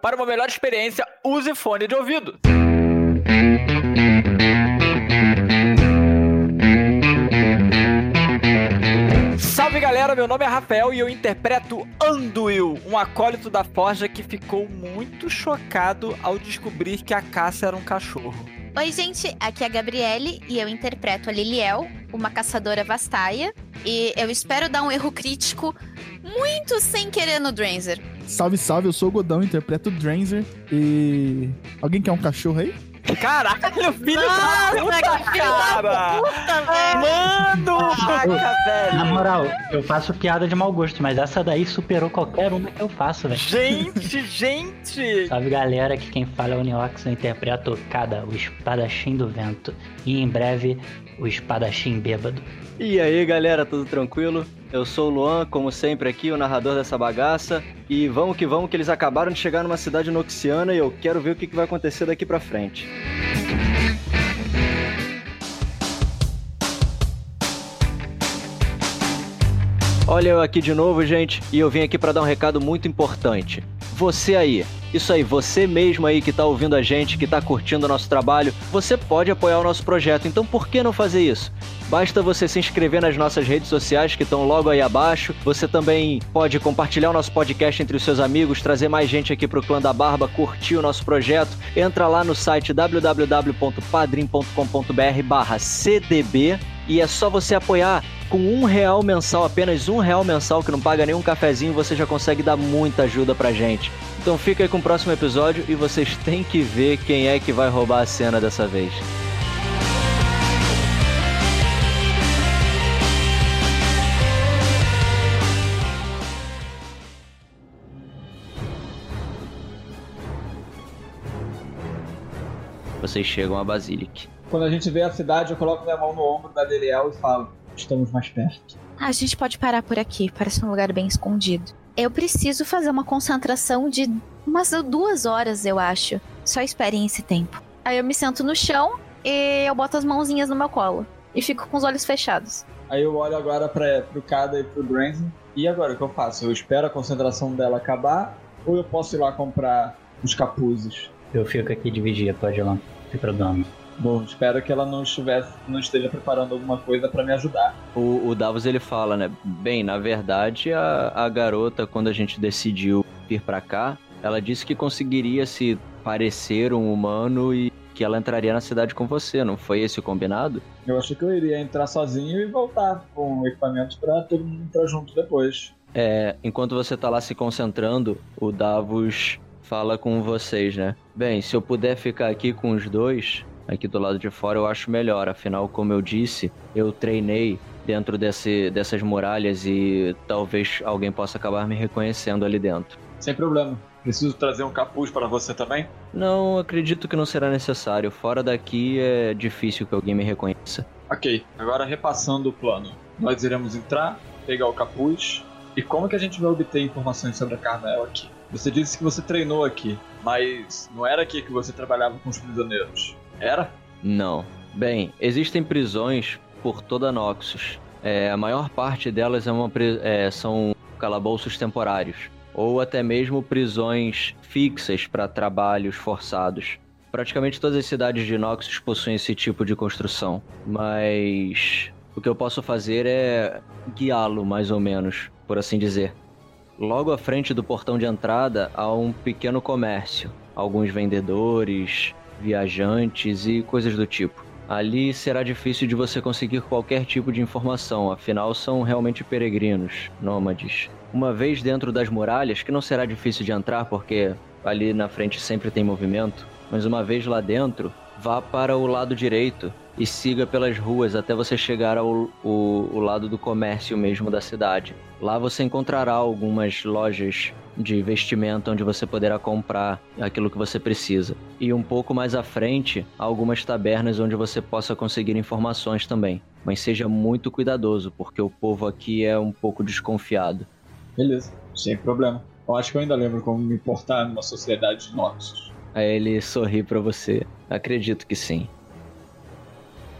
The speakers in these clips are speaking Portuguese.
Para uma melhor experiência, use fone de ouvido. Salve galera, meu nome é Rafael e eu interpreto Anduil, um acólito da Forja que ficou muito chocado ao descobrir que a caça era um cachorro. Oi, gente, aqui é a Gabriele e eu interpreto a Liliel, uma caçadora vastaia, e eu espero dar um erro crítico muito sem querer no Dranzer. Salve, salve, eu sou o Godão, interpreto o Dranzer e. Alguém quer um cachorro aí? Caralho, filho Nossa, da puta, que filho da cara! Puta, velho! Mano, vaca, Na velho! moral, eu faço piada de mau gosto, mas essa daí superou qualquer uma que eu faço, velho. Gente, gente! Salve galera, aqui quem fala é o Neox, eu interpreto o Kada, o espadachim do vento. E em breve, o espadachim bêbado. E aí galera, tudo tranquilo? Eu sou o Luan, como sempre aqui, o narrador dessa bagaça. E vamos que vamos, que eles acabaram de chegar numa cidade noxiana e eu quero ver o que vai acontecer daqui pra frente. Olha eu aqui de novo, gente, e eu vim aqui pra dar um recado muito importante. Você aí, isso aí, você mesmo aí que tá ouvindo a gente, que tá curtindo o nosso trabalho, você pode apoiar o nosso projeto, então por que não fazer isso? Basta você se inscrever nas nossas redes sociais que estão logo aí abaixo. Você também pode compartilhar o nosso podcast entre os seus amigos, trazer mais gente aqui pro Clã da Barba, curtir o nosso projeto. Entra lá no site www.padrim.com.br barra CDB e é só você apoiar com um real mensal, apenas um real mensal, que não paga nenhum cafezinho, você já consegue dar muita ajuda pra gente. Então fica aí com o próximo episódio e vocês têm que ver quem é que vai roubar a cena dessa vez. Vocês chegam a Basilic. Quando a gente vê a cidade, eu coloco minha mão no ombro da Deliel e falo: Estamos mais perto. A gente pode parar por aqui, parece um lugar bem escondido. Eu preciso fazer uma concentração de umas duas horas, eu acho. Só esperem esse tempo. Aí eu me sento no chão e eu boto as mãozinhas no meu colo. E fico com os olhos fechados. Aí eu olho agora pra, pro Kada e pro Dranzen. E agora o que eu faço? Eu espero a concentração dela acabar? Ou eu posso ir lá comprar os capuzes? Eu fico aqui de vigia, pode ir lá, tem problema. Bom, espero que ela não estivesse, não esteja preparando alguma coisa pra me ajudar. O, o Davos ele fala, né? Bem, na verdade, a, a garota, quando a gente decidiu vir pra cá, ela disse que conseguiria se parecer um humano e que ela entraria na cidade com você, não foi esse o combinado? Eu achei que eu iria entrar sozinho e voltar com equipamentos pra todo mundo entrar junto depois. É, enquanto você tá lá se concentrando, o Davos fala com vocês, né? Bem, se eu puder ficar aqui com os dois, aqui do lado de fora, eu acho melhor. Afinal, como eu disse, eu treinei dentro desse, dessas muralhas e talvez alguém possa acabar me reconhecendo ali dentro. Sem problema. Preciso trazer um capuz para você também? Não, acredito que não será necessário. Fora daqui é difícil que alguém me reconheça. Ok, agora repassando o plano. Nós iremos entrar, pegar o capuz. E como que a gente vai obter informações sobre a Carmel aqui? Você disse que você treinou aqui, mas não era aqui que você trabalhava com os prisioneiros. Era? Não. Bem, existem prisões por toda Noxus. É, a maior parte delas é uma é, são calabouços temporários, ou até mesmo prisões fixas para trabalhos forçados. Praticamente todas as cidades de Noxus possuem esse tipo de construção, mas o que eu posso fazer é guiá-lo, mais ou menos, por assim dizer. Logo à frente do portão de entrada há um pequeno comércio, alguns vendedores, viajantes e coisas do tipo. Ali será difícil de você conseguir qualquer tipo de informação, afinal são realmente peregrinos, nômades. Uma vez dentro das muralhas, que não será difícil de entrar porque ali na frente sempre tem movimento, mas uma vez lá dentro, vá para o lado direito e siga pelas ruas até você chegar ao o, o lado do comércio mesmo da cidade. Lá você encontrará algumas lojas de vestimenta onde você poderá comprar aquilo que você precisa. E um pouco mais à frente, algumas tabernas onde você possa conseguir informações também. Mas seja muito cuidadoso, porque o povo aqui é um pouco desconfiado. Beleza, sem problema. Eu acho que eu ainda lembro como me portar numa sociedade de Noxus. Aí ele sorri pra você. Acredito que sim.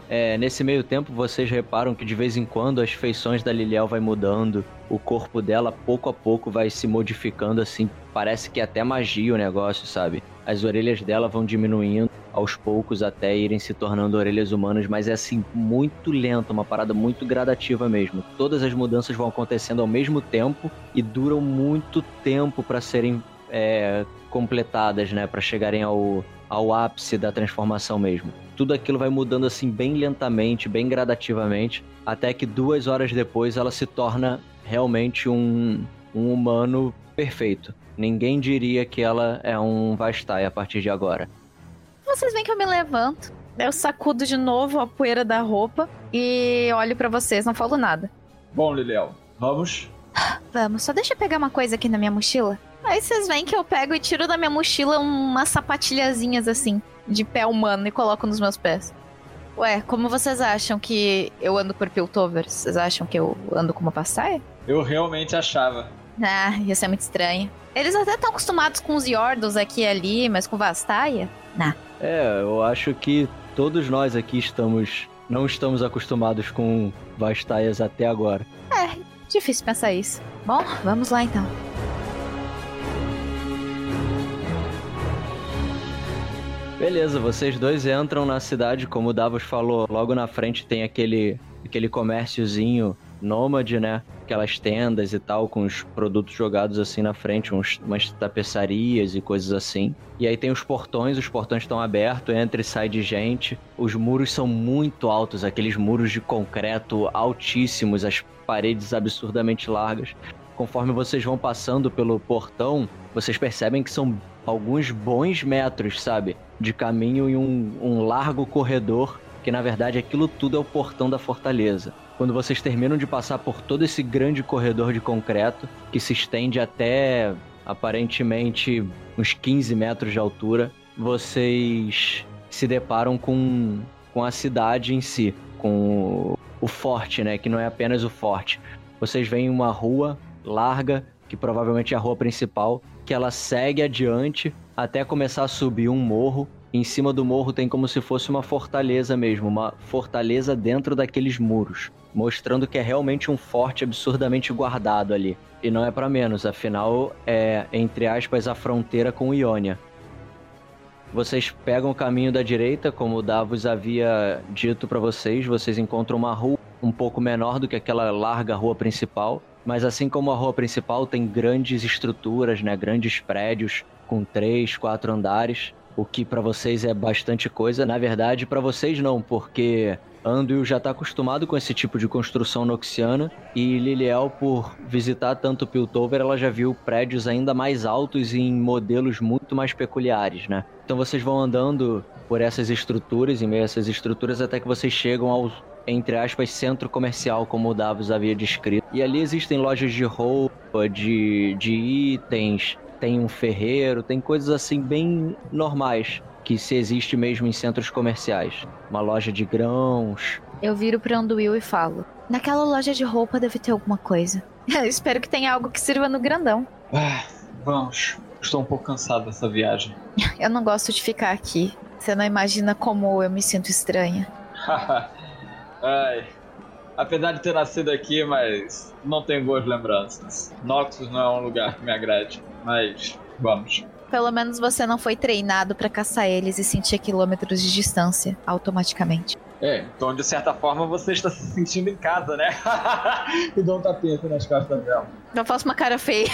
É, nesse meio tempo, vocês reparam que de vez em quando as feições da Liliel vai mudando, o corpo dela pouco a pouco vai se modificando assim, parece que é até magia o negócio, sabe? As orelhas dela vão diminuindo aos poucos até irem se tornando orelhas humanas, mas é assim muito lento, uma parada muito gradativa mesmo. Todas as mudanças vão acontecendo ao mesmo tempo e duram muito tempo para serem é, completadas, né, para chegarem ao, ao ápice da transformação mesmo. Tudo aquilo vai mudando assim bem lentamente, bem gradativamente, até que duas horas depois ela se torna realmente um, um humano perfeito. Ninguém diria que ela é um Vastai a partir de agora. Vocês veem que eu me levanto, eu sacudo de novo a poeira da roupa e olho para vocês, não falo nada. Bom, Liliel, vamos? Vamos, só deixa eu pegar uma coisa aqui na minha mochila. Aí vocês veem que eu pego e tiro da minha mochila umas sapatilhazinhas assim, de pé humano, e coloco nos meus pés. Ué, como vocês acham que eu ando por Piltover? Vocês acham que eu ando como passaia? Eu realmente achava. Ah, isso é muito estranho. Eles até estão acostumados com os Yordos aqui e ali, mas com Vastaia? Nah. É, eu acho que todos nós aqui estamos. Não estamos acostumados com Vastaias até agora. É, difícil pensar isso. Bom, vamos lá então. Beleza, vocês dois entram na cidade, como o Davos falou, logo na frente tem aquele, aquele comérciozinho nômade, né? Aquelas tendas e tal, com os produtos jogados assim na frente, uns, umas tapeçarias e coisas assim. E aí tem os portões, os portões estão abertos, entra e sai de gente. Os muros são muito altos, aqueles muros de concreto altíssimos, as paredes absurdamente largas. Conforme vocês vão passando pelo portão, vocês percebem que são alguns bons metros, sabe? De caminho em um, um largo corredor, que na verdade aquilo tudo é o portão da fortaleza. Quando vocês terminam de passar por todo esse grande corredor de concreto, que se estende até aparentemente uns 15 metros de altura, vocês se deparam com, com a cidade em si, com o, o forte, né? Que não é apenas o forte. Vocês veem uma rua larga, que provavelmente é a rua principal, que ela segue adiante até começar a subir um morro. Em cima do morro tem como se fosse uma fortaleza mesmo, uma fortaleza dentro daqueles muros, mostrando que é realmente um forte absurdamente guardado ali. E não é para menos, afinal é, entre aspas, a fronteira com Iônia. Vocês pegam o caminho da direita, como o Davos havia dito para vocês, vocês encontram uma rua um pouco menor do que aquela larga rua principal, mas assim como a rua principal tem grandes estruturas, né, grandes prédios com três, quatro andares, o que para vocês é bastante coisa. Na verdade, para vocês não, porque Anduil já está acostumado com esse tipo de construção noxiana e Liliel, por visitar tanto Piltover, ela já viu prédios ainda mais altos e em modelos muito mais peculiares, né? Então vocês vão andando por essas estruturas, em meio a essas estruturas, até que vocês chegam ao, entre aspas, centro comercial, como o Davos havia descrito. E ali existem lojas de roupa, de, de itens, tem um ferreiro, tem coisas assim bem normais que se existe mesmo em centros comerciais. Uma loja de grãos. Eu viro pro Anduil e falo: Naquela loja de roupa deve ter alguma coisa. espero que tenha algo que sirva no grandão. Ah, vamos. Estou um pouco cansado dessa viagem. Eu não gosto de ficar aqui. Você não imagina como eu me sinto estranha. Ai. Apesar de ter nascido aqui, mas não tenho boas lembranças. Noxus não é um lugar que me agrade, mas vamos. Pelo menos você não foi treinado para caçar eles e sentir quilômetros de distância automaticamente. É, então de certa forma você está se sentindo em casa, né? e dá um tapete nas costas dela. Eu faço uma cara feia.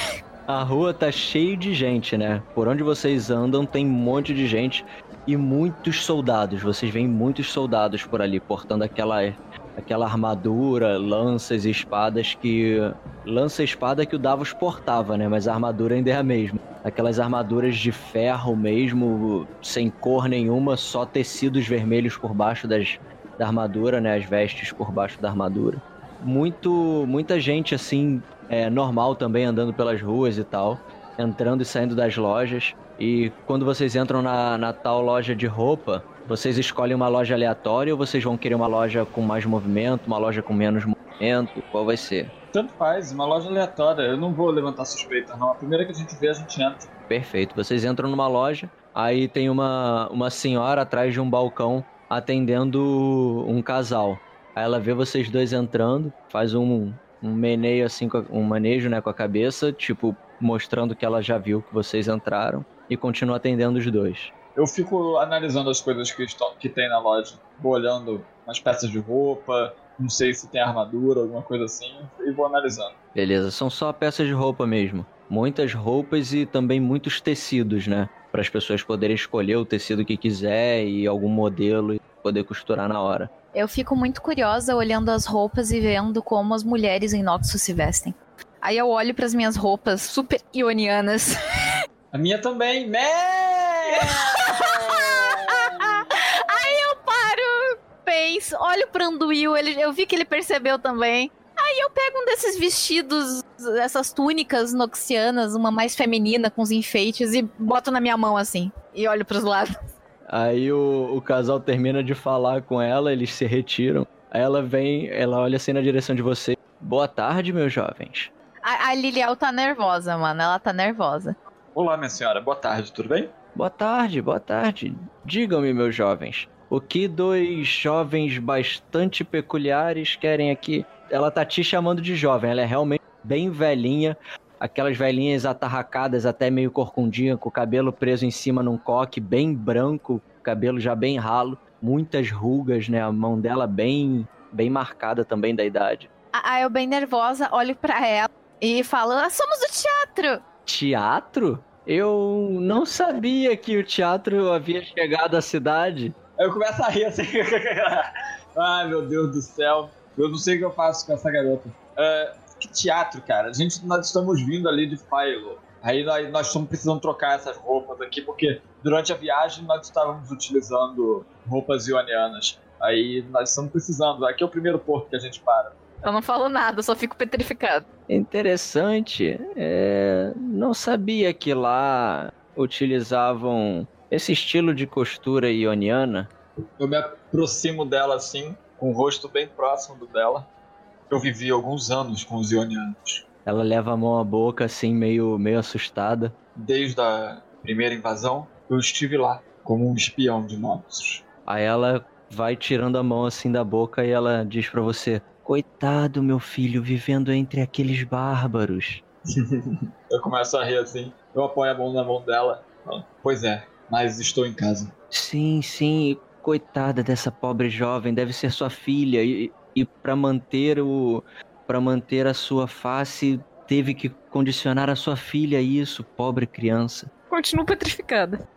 A rua tá cheia de gente, né? Por onde vocês andam tem um monte de gente e muitos soldados. Vocês veem muitos soldados por ali portando aquela aquela armadura, lanças e espadas que lança e espada que o Davos portava, né? Mas a armadura ainda é a mesma. Aquelas armaduras de ferro mesmo, sem cor nenhuma, só tecidos vermelhos por baixo das da armadura, né? As vestes por baixo da armadura. Muito, muita gente assim, é, normal também andando pelas ruas e tal, entrando e saindo das lojas. E quando vocês entram na, na tal loja de roupa, vocês escolhem uma loja aleatória ou vocês vão querer uma loja com mais movimento, uma loja com menos movimento? Qual vai ser? Tanto faz, uma loja aleatória. Eu não vou levantar suspeita, não. A primeira que a gente vê, a gente entra. Perfeito. Vocês entram numa loja, aí tem uma, uma senhora atrás de um balcão atendendo um casal. Aí ela vê vocês dois entrando, faz um, um meneio assim, um manejo né, com a cabeça, tipo, mostrando que ela já viu que vocês entraram, e continua atendendo os dois. Eu fico analisando as coisas que, estão, que tem na loja. Vou olhando umas peças de roupa, não sei se tem armadura, alguma coisa assim, e vou analisando. Beleza, são só peças de roupa mesmo. Muitas roupas e também muitos tecidos, né? Para as pessoas poderem escolher o tecido que quiser e algum modelo e poder costurar na hora. Eu fico muito curiosa olhando as roupas e vendo como as mulheres em Noxus se vestem. Aí eu olho pras minhas roupas super ionianas. A minha também, né? Aí eu paro, penso, olho pro Anduil, ele, eu vi que ele percebeu também. Aí eu pego um desses vestidos, essas túnicas noxianas, uma mais feminina com os enfeites, e boto na minha mão assim. E olho pros lados. Aí o, o casal termina de falar com ela, eles se retiram. Aí ela vem, ela olha assim na direção de você. Boa tarde, meus jovens. A, a Liliel tá nervosa, mano. Ela tá nervosa. Olá, minha senhora, boa tarde, tudo bem? Boa tarde, boa tarde. Digam-me, meus jovens, o que dois jovens bastante peculiares querem aqui? Ela tá te chamando de jovem, ela é realmente bem velhinha, aquelas velhinhas atarracadas, até meio corcundinha, com o cabelo preso em cima num coque, bem branco, cabelo já bem ralo, muitas rugas, né? A mão dela bem, bem marcada também da idade. A- Aí eu, bem nervosa, olho pra ela e falo: ah, somos do teatro! Teatro? Eu não sabia que o teatro havia chegado à cidade. Eu começo a rir assim. Ai, meu Deus do céu. Eu não sei o que eu faço com essa garota. É, que teatro, cara. A gente, nós estamos vindo ali de Philo. Aí nós, nós estamos precisando trocar essas roupas aqui, porque durante a viagem nós estávamos utilizando roupas ionianas. Aí nós estamos precisando. Aqui é o primeiro porto que a gente para. Eu não falo nada, só fico petrificado. Interessante. É, não sabia que lá utilizavam esse estilo de costura ioniana. Eu me aproximo dela assim, com o rosto bem próximo do dela. Eu vivi alguns anos com os ionianos. Ela leva a mão à boca, assim, meio, meio assustada. Desde a primeira invasão, eu estive lá como um espião de Noxus. Aí ela vai tirando a mão assim da boca e ela diz pra você: Coitado, meu filho, vivendo entre aqueles bárbaros. Eu começo a rir assim, eu apoio a mão na mão dela. Pois é, mas estou em casa. Sim, sim, coitada dessa pobre jovem, deve ser sua filha e, e para manter o para manter a sua face teve que condicionar a sua filha a isso, pobre criança. Continuo petrificada.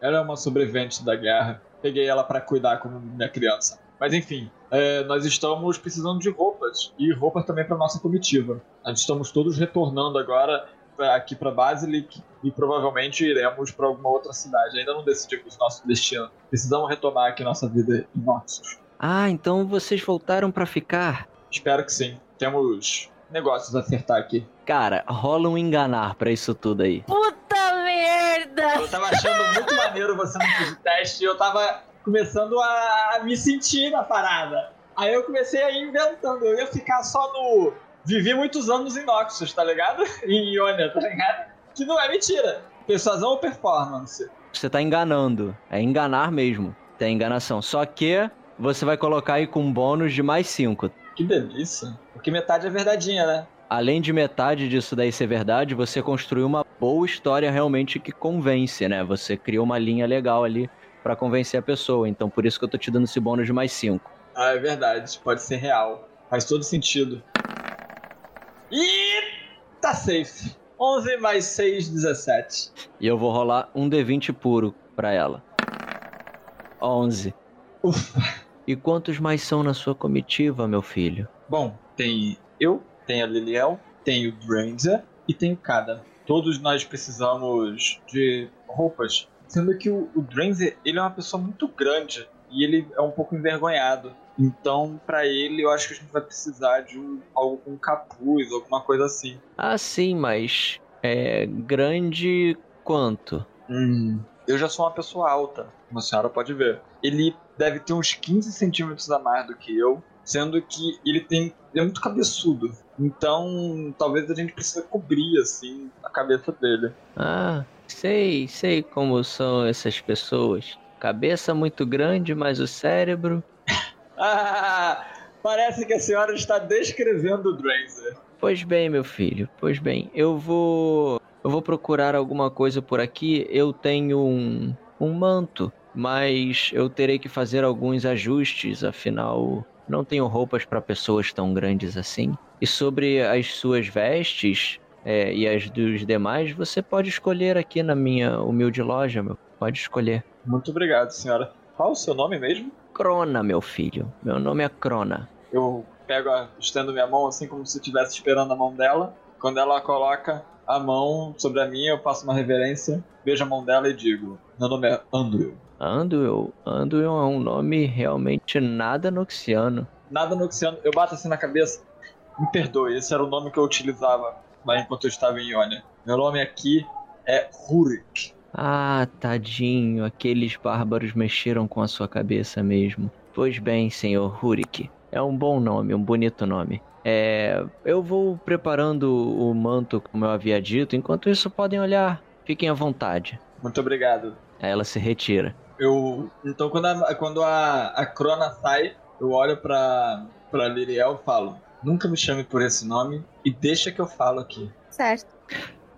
Ela é uma sobrevivente da guerra. Peguei ela pra cuidar como minha criança. Mas enfim, é, nós estamos precisando de roupas e roupas também para nossa comitiva. Nós estamos todos retornando agora pra- aqui para Basilic e provavelmente iremos para alguma outra cidade. Ainda não decidimos nosso destino. Precisamos retomar aqui nossa vida em Noxus. Ah, então vocês voltaram pra ficar? Espero que sim. Temos negócios a acertar aqui. Cara, rola um enganar pra isso tudo aí. Puta merda! Eu tava achando muito maneiro você não fazer teste e eu tava começando a me sentir na parada. Aí eu comecei a ir inventando. Eu ia ficar só no. Vivi muitos anos em Noxus, tá ligado? Em Ionia, tá ligado? Que não é mentira. Persuasão ou performance? Você tá enganando. É enganar mesmo. Tem enganação. Só que você vai colocar aí com um bônus de mais 5. Que delícia. Porque metade é verdadeinha, né? Além de metade disso daí ser verdade, você construiu uma boa história realmente que convence, né? Você criou uma linha legal ali pra convencer a pessoa. Então por isso que eu tô te dando esse bônus de mais 5. Ah, é verdade. Pode ser real. Faz todo sentido. E tá safe. 11 mais 6, 17. E eu vou rolar um D20 puro pra ela. 11. Ufa. E quantos mais são na sua comitiva, meu filho? Bom, tem eu, tem a Liliel, tem o Dranza e tem o Kada. Todos nós precisamos de roupas. Sendo que o, o Dranza, ele é uma pessoa muito grande e ele é um pouco envergonhado. Então, pra ele, eu acho que a gente vai precisar de um, algo com capuz, alguma coisa assim. Ah, sim, mas é grande quanto? Hum, eu já sou uma pessoa alta, como a senhora pode ver. Ele deve ter uns 15 centímetros a mais do que eu, sendo que ele tem. Ele é muito cabeçudo. Então, talvez a gente precise cobrir, assim, a cabeça dele. Ah, sei, sei como são essas pessoas Cabeça muito grande, mas o cérebro. Ah, parece que a senhora está descrevendo o Dranzer. Pois bem, meu filho, pois bem. Eu vou. Eu vou procurar alguma coisa por aqui. Eu tenho um. um manto, mas eu terei que fazer alguns ajustes, afinal. Não tenho roupas para pessoas tão grandes assim. E sobre as suas vestes é, e as dos demais, você pode escolher aqui na minha humilde loja, meu. Pode escolher. Muito obrigado, senhora. Qual o seu nome mesmo? Crona, meu filho. Meu nome é Crona. Eu pego, a, estendo minha mão assim como se estivesse esperando a mão dela. Quando ela coloca a mão sobre a minha, eu faço uma reverência, beijo a mão dela e digo: Meu nome é Andrew. Anduil. Anduil é um nome realmente nada noxiano. Nada noxiano, eu bato assim na cabeça. Me perdoe, esse era o nome que eu utilizava lá enquanto eu estava em Ionia. Meu nome aqui é Rurik. Ah, tadinho, aqueles bárbaros mexeram com a sua cabeça mesmo. Pois bem, senhor Rurik. É um bom nome, um bonito nome. É, eu vou preparando o manto, como eu havia dito. Enquanto isso, podem olhar. Fiquem à vontade. Muito obrigado. Aí ela se retira. Eu. Então quando a, quando a, a Crona sai, eu olho pra, pra Liriel e falo: Nunca me chame por esse nome e deixa que eu falo aqui. Certo.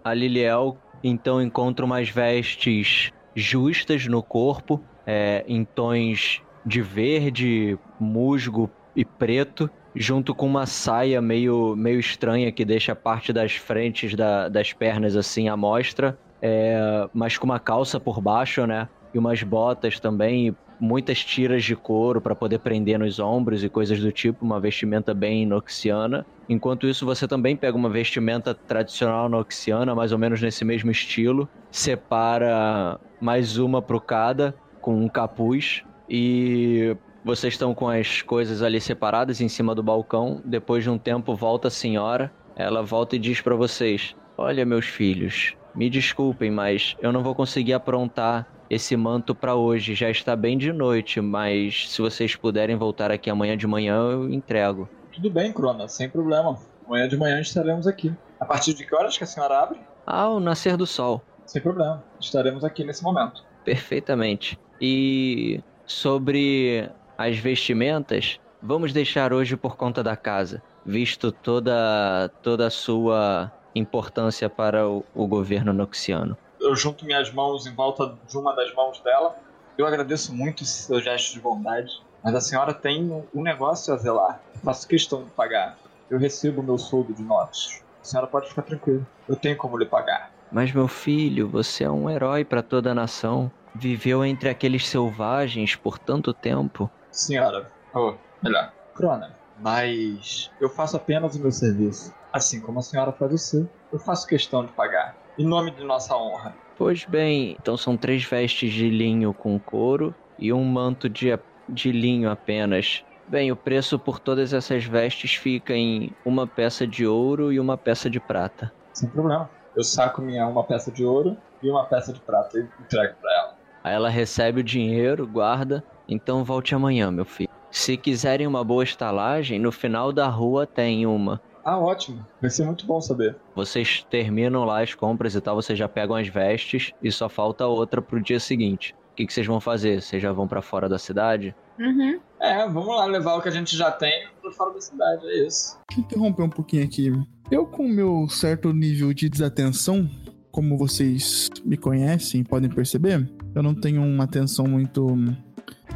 A Liliel então encontra umas vestes justas no corpo, é, em tons de verde, musgo e preto, junto com uma saia meio, meio estranha que deixa a parte das frentes da, das pernas assim à mostra, é, mas com uma calça por baixo, né? Umas botas também, muitas tiras de couro para poder prender nos ombros e coisas do tipo, uma vestimenta bem inoxiana. Enquanto isso, você também pega uma vestimenta tradicional noxiana, mais ou menos nesse mesmo estilo, separa mais uma pro cada, com um capuz, e vocês estão com as coisas ali separadas em cima do balcão. Depois de um tempo, volta a senhora. Ela volta e diz para vocês: Olha, meus filhos, me desculpem, mas eu não vou conseguir aprontar esse manto para hoje. Já está bem de noite, mas se vocês puderem voltar aqui amanhã de manhã, eu entrego. Tudo bem, Crona, sem problema. Amanhã de manhã estaremos aqui. A partir de que horas que a senhora abre? Ao nascer do sol. Sem problema. Estaremos aqui nesse momento. Perfeitamente. E sobre as vestimentas, vamos deixar hoje por conta da casa, visto toda toda a sua importância para o, o governo noxiano. Eu junto minhas mãos em volta de uma das mãos dela. Eu agradeço muito esse seu gesto de bondade, mas a senhora tem um negócio a zelar. Faço questão de pagar. Eu recebo meu soldo de notas. A senhora pode ficar tranquila. Eu tenho como lhe pagar. Mas meu filho, você é um herói para toda a nação. Viveu entre aqueles selvagens por tanto tempo. Senhora, ou melhor, Crona, mas eu faço apenas o meu serviço. Assim como a senhora faz o seu, eu faço questão de pagar. Em nome de nossa honra. Pois bem, então são três vestes de linho com couro e um manto de, de linho apenas. Bem, o preço por todas essas vestes fica em uma peça de ouro e uma peça de prata. Sem problema. Eu saco minha uma peça de ouro e uma peça de prata e entrego pra ela. Aí ela recebe o dinheiro, guarda. Então volte amanhã, meu filho. Se quiserem uma boa estalagem, no final da rua tem uma. Ah, ótimo. Vai ser muito bom saber. Vocês terminam lá as compras e tal, vocês já pegam as vestes e só falta outra pro dia seguinte. O que, que vocês vão fazer? Vocês já vão pra fora da cidade? Uhum. É, vamos lá levar o que a gente já tem pra fora da cidade, é isso. Deixa eu interromper um pouquinho aqui. Eu, com o meu certo nível de desatenção, como vocês me conhecem, podem perceber, eu não tenho uma atenção muito.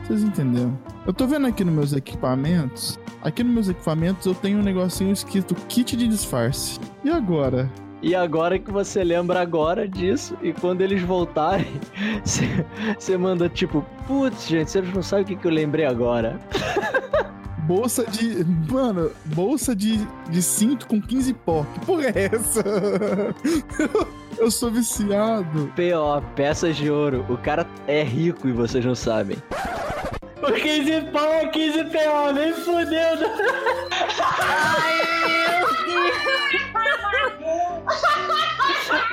Vocês entenderam? Eu tô vendo aqui nos meus equipamentos. Aqui nos meus equipamentos eu tenho um negocinho escrito kit de disfarce. E agora? E agora que você lembra agora disso, e quando eles voltarem, você manda tipo, putz, gente, vocês não sabem o que, que eu lembrei agora. Bolsa de. Mano, bolsa de, de cinto com 15 pó. Que porra é essa? Eu sou viciado. P.O. Peças de ouro. O cara é rico e vocês não sabem. O 15 pau é 15 P.O. Nem fudendo.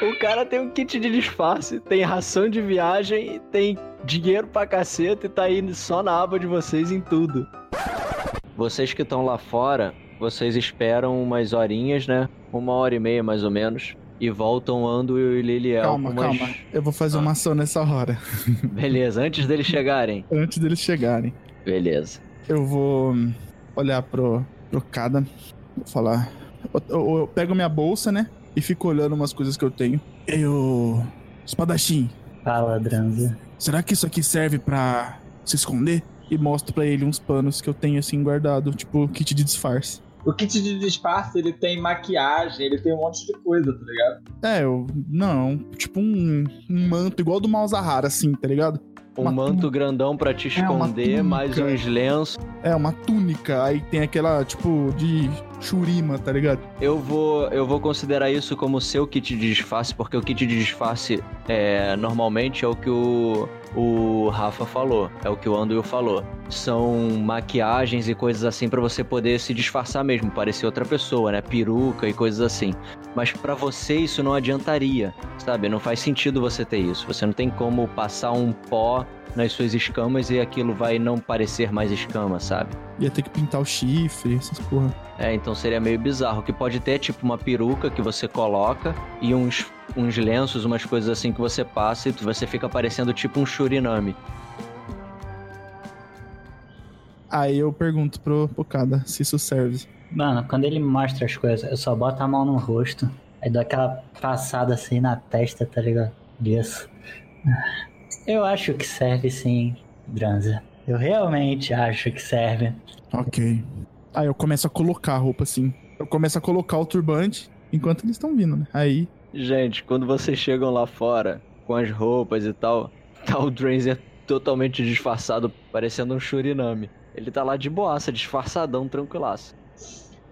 O cara tem um kit de disfarce, tem ração de viagem, tem dinheiro pra caceta e tá indo só na aba de vocês em tudo. Vocês que estão lá fora, vocês esperam umas horinhas, né? Uma hora e meia mais ou menos. E voltam Anduil e Liliel. Calma, umas- calma. Eu vou fazer Ah. uma ação nessa hora. Beleza, antes deles chegarem. Antes deles chegarem. Beleza. Eu vou olhar pro, pro cada. Vou falar. Eu, eu- eu pego minha bolsa, né? E fico olhando umas coisas que eu tenho. Eu. Espadachim, Fala, Dranza. será que isso aqui serve pra se esconder? E mostro pra ele uns panos que eu tenho assim guardado, tipo kit de disfarce. O kit de disfarce, ele tem maquiagem, ele tem um monte de coisa, tá ligado? É, eu. Não, tipo um, um manto igual do Malzahar, assim, tá ligado? Um Uma manto grandão pra te É, esconder, mais túnica. uns lenços. É, uma túnica, aí tem aquela, tipo, de churima, tá ligado? Eu vou, eu vou considerar isso como seu kit de disfarce, porque o kit de disfarce é, normalmente é o que o, o Rafa falou, é o que o Anduil falou. São maquiagens e coisas assim pra você poder se disfarçar mesmo, parecer outra pessoa, né? Peruca e coisas assim. Mas pra você isso não adiantaria, sabe? Não faz sentido você ter isso. Você não tem como passar um pó nas suas escamas e aquilo vai não parecer mais escama, sabe? Ia ter que pintar o chifre, essas porra. É, então seria meio bizarro. O que pode ter é tipo uma peruca que você coloca e uns, uns lenços, umas coisas assim que você passa e você fica parecendo tipo um Shurinami. Aí eu pergunto pro, pro cada se isso serve. Mano, quando ele mostra as coisas, eu só boto a mão no rosto. Aí dou aquela passada assim na testa, tá ligado? Disso. Eu acho que serve sim, Dranza. Eu realmente acho que serve. Ok. Aí eu começo a colocar a roupa assim. Eu começo a colocar o turbante enquanto eles estão vindo, né? Aí. Gente, quando vocês chegam lá fora com as roupas e tal, tá o Dranzer totalmente disfarçado, parecendo um Shurinami. Ele tá lá de boaça, disfarçadão, tranquilaço.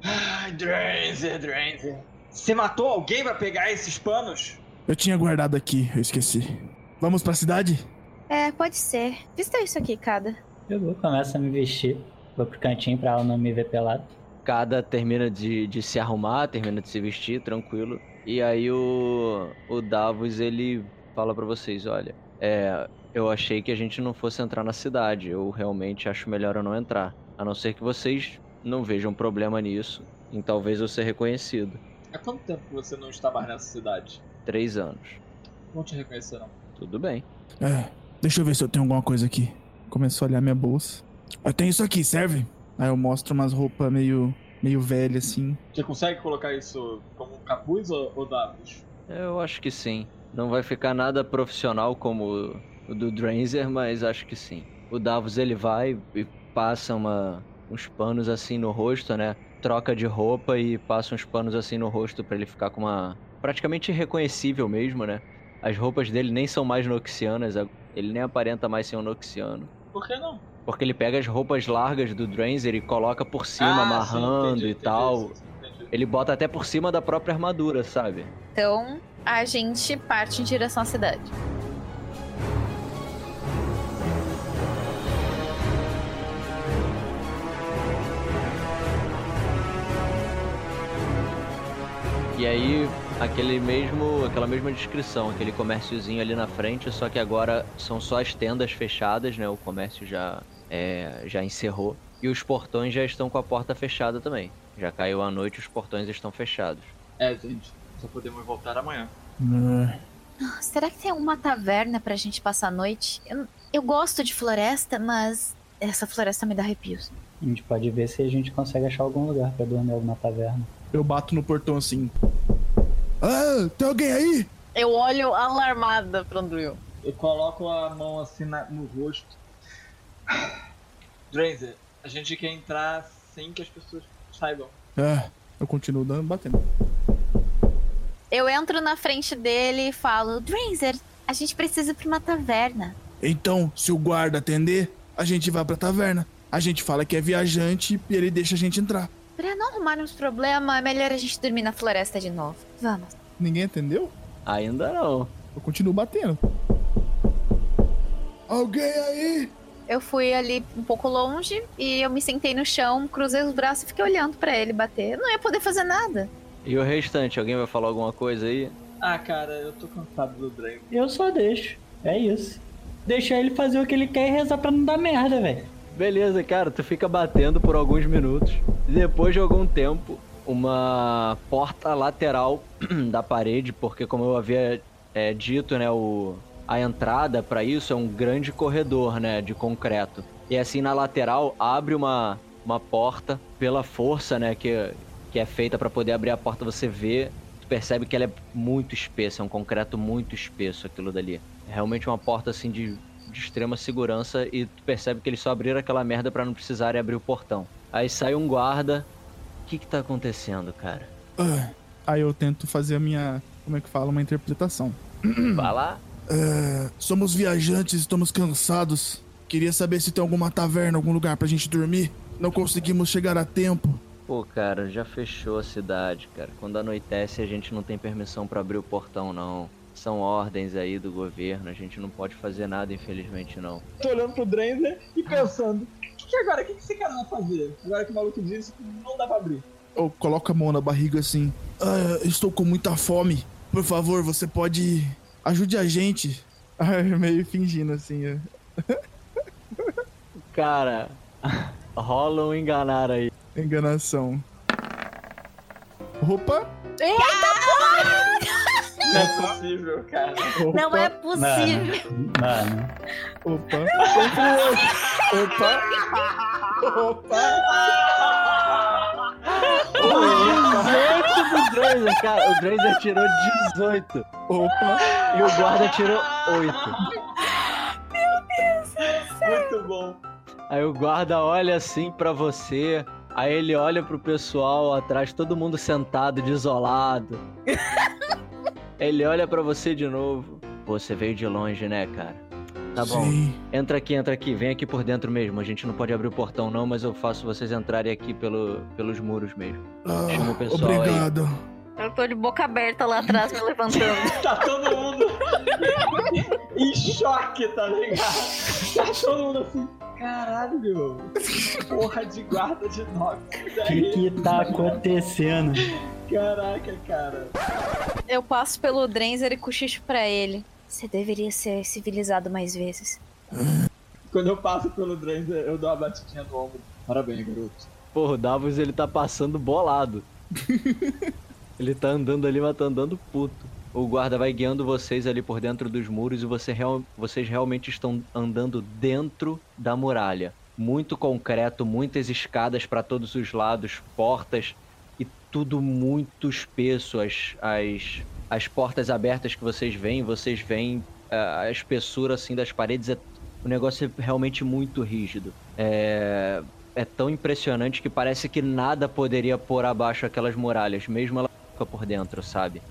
Ai, Dranzer, Dranzer. Você matou alguém pra pegar esses panos? Eu tinha guardado aqui, eu esqueci. Vamos pra cidade? É, pode ser. Vista isso aqui, cada. Eu vou, começo a me vestir. Vou pro cantinho pra ela não me ver pelado. Cada termina de, de se arrumar, termina de se vestir, tranquilo. E aí o, o Davos, ele fala pra vocês, olha, é, eu achei que a gente não fosse entrar na cidade. Eu realmente acho melhor eu não entrar. A não ser que vocês não vejam problema nisso. Em talvez eu ser reconhecido. Há quanto tempo que você não está mais nessa cidade? Três anos. Não te reconhecer, não. Tudo bem. É. Deixa eu ver se eu tenho alguma coisa aqui. Começo a olhar minha bolsa. Eu tenho isso aqui, serve? Aí eu mostro umas roupas meio. meio velhas assim. Você consegue colocar isso como um capuz ou, ou Davos? Eu acho que sim. Não vai ficar nada profissional como o- do Dranzer, mas acho que sim. O Davos ele vai e passa uma, uns panos assim no rosto, né? Troca de roupa e passa uns panos assim no rosto pra ele ficar com uma. praticamente irreconhecível mesmo, né? As roupas dele nem são mais noxianas, ele nem aparenta mais ser um noxiano. Por que não? Porque ele pega as roupas largas do Dranzer e coloca por cima, Ah, sim, amarrando entendi, e entendi tal. Ele bota até por cima da própria armadura, sabe? Então, a gente parte em direção à cidade. E aí, aquele mesmo, aquela mesma descrição, aquele comérciozinho ali na frente, só que agora são só as tendas fechadas, né? O comércio já, é, já encerrou. E os portões já estão com a porta fechada também. Já caiu a noite, os portões estão fechados. É, gente. Só podemos voltar amanhã. É. Ah, Será que tem alguma taverna pra gente passar a noite? Eu, eu gosto de floresta, mas essa floresta me dá arrepios. A gente pode ver se a gente consegue achar algum lugar pra dormir alguma taverna. Eu bato no portão assim. Ah, tem alguém aí? Eu olho alarmada pro Andrew. Eu coloco a mão assim na- no rosto. Dranzer, a gente quer entrar sem que as pessoas saibam. É. Eu continuo dando, batendo. Eu entro na frente dele e falo: Dranzer, a gente precisa ir pra uma taverna. Então, se o guarda atender, a gente vai pra taverna. A gente fala que é viajante e ele deixa a gente entrar. Pra não arrumarmos problema, é melhor a gente dormir na floresta de novo. Vamos. Ninguém entendeu? Ainda não. Eu continuo batendo. Alguém aí? Eu fui ali um pouco longe e eu me sentei no chão, cruzei os braços e fiquei olhando pra ele bater. Eu não ia poder fazer nada. E o restante, alguém vai falar alguma coisa aí? Ah, cara, eu tô cansado do Dranzer. Eu só deixo. É isso. Deixa ele fazer o que ele quer e rezar pra não dar merda, velho. Beleza, cara, tu fica batendo por alguns minutos. Depois de algum tempo, uma porta lateral da parede, porque como eu havia é, dito, né, o, a entrada para isso é um grande corredor, né, de concreto. E assim na lateral abre uma, uma porta pela força, né, que, que é feita para poder abrir a porta, você vê, tu percebe que ela é muito espessa, é um concreto muito espesso aquilo dali. É realmente uma porta assim de, de extrema segurança e tu percebe que eles só abriram aquela merda para não precisarem abrir o portão. Aí sai um guarda. O que que tá acontecendo, cara? Ah, Aí eu tento fazer a minha. Como é que fala? Uma interpretação. Vai lá. É, somos viajantes, estamos cansados. Queria saber se tem alguma taverna, algum lugar pra gente dormir. Não conseguimos chegar a tempo. Pô, cara, já fechou a cidade, cara. Quando anoitece, a gente não tem permissão pra abrir o portão, não. São ordens aí do governo, a gente não pode fazer nada, infelizmente, não. Tô olhando pro Drenzer e pensando: que, que agora? O que, que esse cara vai fazer? Agora que o maluco disse que não dá pra abrir. Eu coloco a mão na barriga assim. Ah, estou com muita fome. Por favor, você pode. Ajude a gente. Ah, meio fingindo assim. Cara, rola um enganar aí. Enganação. Opa! Não é possível, cara. Opa! Não é possível. Mano, Opa! Opa! Opa! O 18 do Drazer, cara. O Drazer tirou 18 Opa! e o guarda tirou 8. Muito bom. Aí o guarda olha assim pra você, aí ele olha pro pessoal atrás, todo mundo sentado, desolado. ele olha pra você de novo. Pô, você veio de longe, né, cara? Tá bom. Sim. Entra aqui, entra aqui, vem aqui por dentro mesmo. A gente não pode abrir o portão não, mas eu faço vocês entrarem aqui pelo, pelos muros mesmo. Ah, Chama o pessoal aí. obrigado. Eu tô de boca aberta lá atrás, me levantando. Tá todo mundo em choque, tá ligado? Tá todo mundo assim. Caralho, meu. Porra de guarda de Nox. o que que tá acontecendo? Caraca, cara. Eu passo pelo Drenzer e cochicho pra ele. Você deveria ser civilizado mais vezes. Quando eu passo pelo Drenzer, eu dou uma batidinha no ombro. Parabéns, garoto. Porra, o Davos ele tá passando bolado. ele tá andando ali, mas tá andando puto. O guarda vai guiando vocês ali por dentro dos muros e você real- vocês realmente estão andando dentro da muralha. Muito concreto, muitas escadas para todos os lados, portas tudo muito espesso. As, as, as portas abertas que vocês veem, vocês veem ah, a espessura assim das paredes. É, o negócio é realmente muito rígido. É, é tão impressionante que parece que nada poderia pôr abaixo aquelas muralhas, mesmo ela fica por dentro, sabe?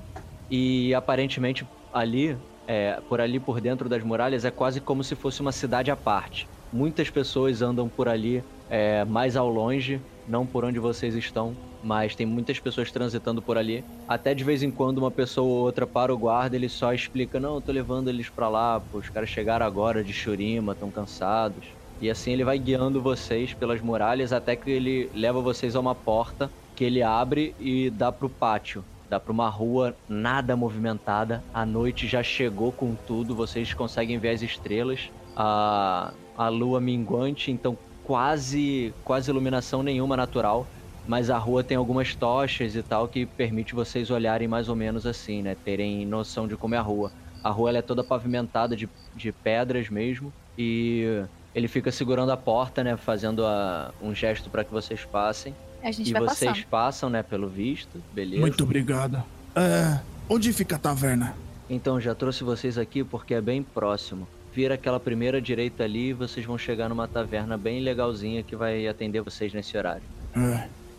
E aparentemente ali, é, por ali por dentro das muralhas, é quase como se fosse uma cidade à parte. Muitas pessoas andam por ali, é, mais ao longe, não por onde vocês estão, mas tem muitas pessoas transitando por ali. Até de vez em quando uma pessoa ou outra para o guarda, ele só explica: Não, eu tô levando eles pra lá, os caras chegaram agora de Shurima, estão cansados. E assim ele vai guiando vocês pelas muralhas até que ele leva vocês a uma porta que ele abre e dá pro pátio. Dá pra uma rua nada movimentada. A noite já chegou com tudo, vocês conseguem ver as estrelas. A, a lua minguante, então quase, quase iluminação nenhuma natural. Mas a rua tem algumas tochas e tal que permite vocês olharem mais ou menos assim, né? Terem noção de como é a rua. A rua ela é toda pavimentada de, de pedras mesmo. E ele fica segurando a porta, né? Fazendo a- um gesto para que vocês passem. A gente e vai vocês passando. passam, né? Pelo visto, beleza. Muito obrigado. É, onde fica a taverna? Então, já trouxe vocês aqui porque é bem próximo. Vira aquela primeira direita ali e vocês vão chegar numa taverna bem legalzinha que vai atender vocês nesse horário.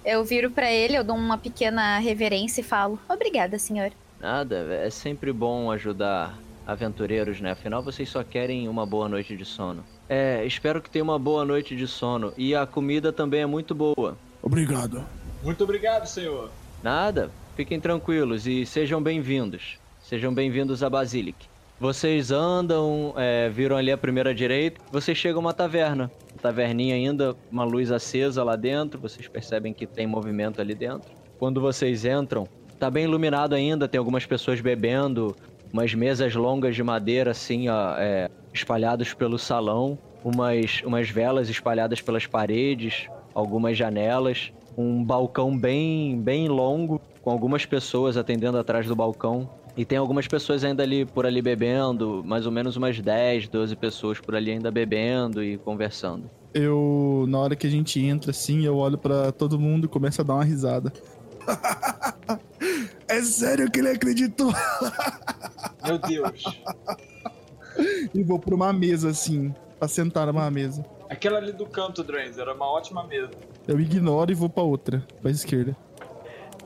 É, Eu viro pra ele, eu dou uma pequena reverência e falo: Obrigada, senhor. Nada, é sempre bom ajudar aventureiros, né? Afinal, vocês só querem uma boa noite de sono. É, espero que tenha uma boa noite de sono. E a comida também é muito boa. obrigado. Muito obrigado, senhor. Nada, fiquem tranquilos e sejam bem-vindos. Sejam bem-vindos a Basilic. Vocês andam, é, viram ali a primeira direita, vocês chegam a uma taverna. Taverninha ainda, uma luz acesa lá dentro, vocês percebem que tem movimento ali dentro. Quando vocês entram, tá bem iluminado ainda, tem algumas pessoas bebendo, umas mesas longas de madeira assim, ó, é, espalhados pelo salão, umas, umas velas espalhadas pelas paredes, algumas janelas. um balcão bem, bem longo, com algumas pessoas atendendo atrás do balcão. E tem algumas pessoas ainda ali por ali bebendo, mais ou menos umas 10, 12 pessoas por ali ainda bebendo e conversando. Eu, na hora que a gente entra assim, eu olho pra todo mundo e começo a dar uma risada. é sério que ele acreditou? Meu Deus. E vou pra uma mesa assim, pra sentar numa mesa. Aquela ali do canto, Drains, era uma ótima mesa. Eu ignoro e vou pra outra, pra esquerda.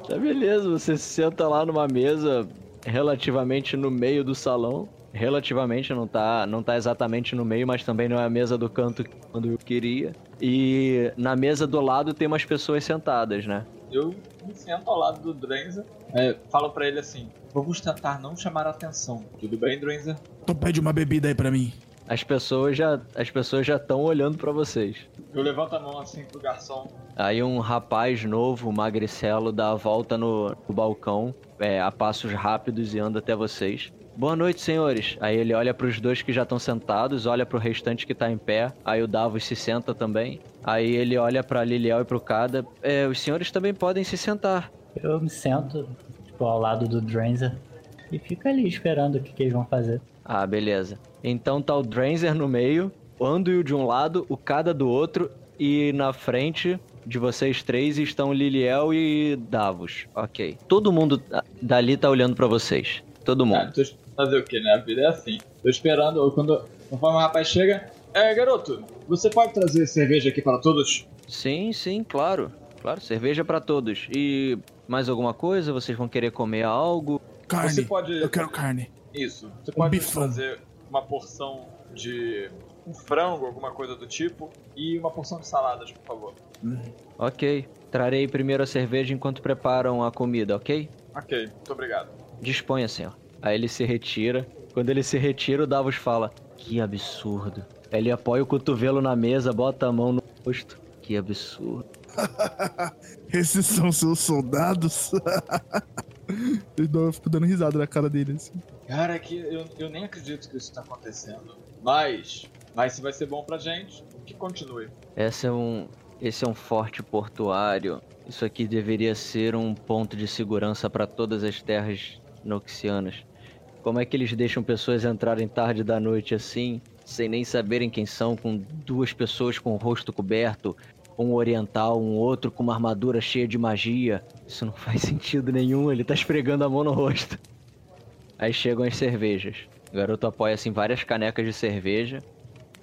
Tá beleza, você se senta lá numa mesa relativamente no meio do salão. Relativamente, não tá, não tá exatamente no meio, mas também não é a mesa do canto quando eu queria. E na mesa do lado tem umas pessoas sentadas, né? Eu me sento ao lado do Drenzer, é, falo pra ele assim: Vamos tentar não chamar a atenção. Tudo bem, Drenzer? Então pede uma bebida aí pra mim. As pessoas já as pessoas já estão olhando pra vocês. Eu levanto a mão assim pro garçom. Aí um rapaz novo, magricelo, dá a volta no, no balcão, é, a passos rápidos e anda até vocês. Boa noite, senhores. Aí ele olha pros dois que já estão sentados, olha pro restante que tá em pé. Aí o Davos se senta também. Aí ele olha pra Liliel e pro Kada. É, os senhores também podem se sentar. Eu me sento, tipo, ao lado do Dranzer e fico ali esperando o que, que eles vão fazer. Ah, beleza. Então tá o Dranzer no meio, o Anduil de um lado, o Kada do outro, e na frente de vocês três estão Liliel e Davos. Ok. Todo mundo dali tá olhando pra vocês. Todo Ah, mundo. tô es- fazer o que, né? A vida é assim. Tô esperando, quando conforme o rapaz chega. É, garoto, você pode trazer cerveja aqui para todos? Sim, sim, claro. Claro, cerveja pra todos. E mais alguma coisa? Vocês vão querer comer algo? Carne. Você pode. Eu quero carne. Isso. Você pode bifão. fazer uma porção de um frango, alguma coisa do tipo, e uma porção de saladas, por favor. Ok. Trarei primeiro a cerveja enquanto preparam a comida, ok? Ok, muito obrigado. Disponha, senhor. Aí ele se retira. Quando ele se retira, o Davos fala: Que absurdo. Aí Ele apoia o cotovelo na mesa, bota a mão no rosto. Que absurdo. Esses são seus soldados? eu, dou- eu fico dando risada na cara dele assim. Cara, que eu, eu nem acredito que isso tá acontecendo. Mas, mas se vai ser bom pra gente, que continue. Esse é um. Esse é um forte portuário. Isso aqui deveria ser um ponto de segurança para todas as terras noxianas. Como é que eles deixam pessoas entrarem tarde da noite assim, sem nem saberem quem são, com duas pessoas com o rosto coberto, um oriental, um outro com uma armadura cheia de magia? Isso não faz sentido nenhum, ele tá esfregando a mão no rosto. Aí chegam as cervejas. O garoto apoia assim várias canecas de cerveja.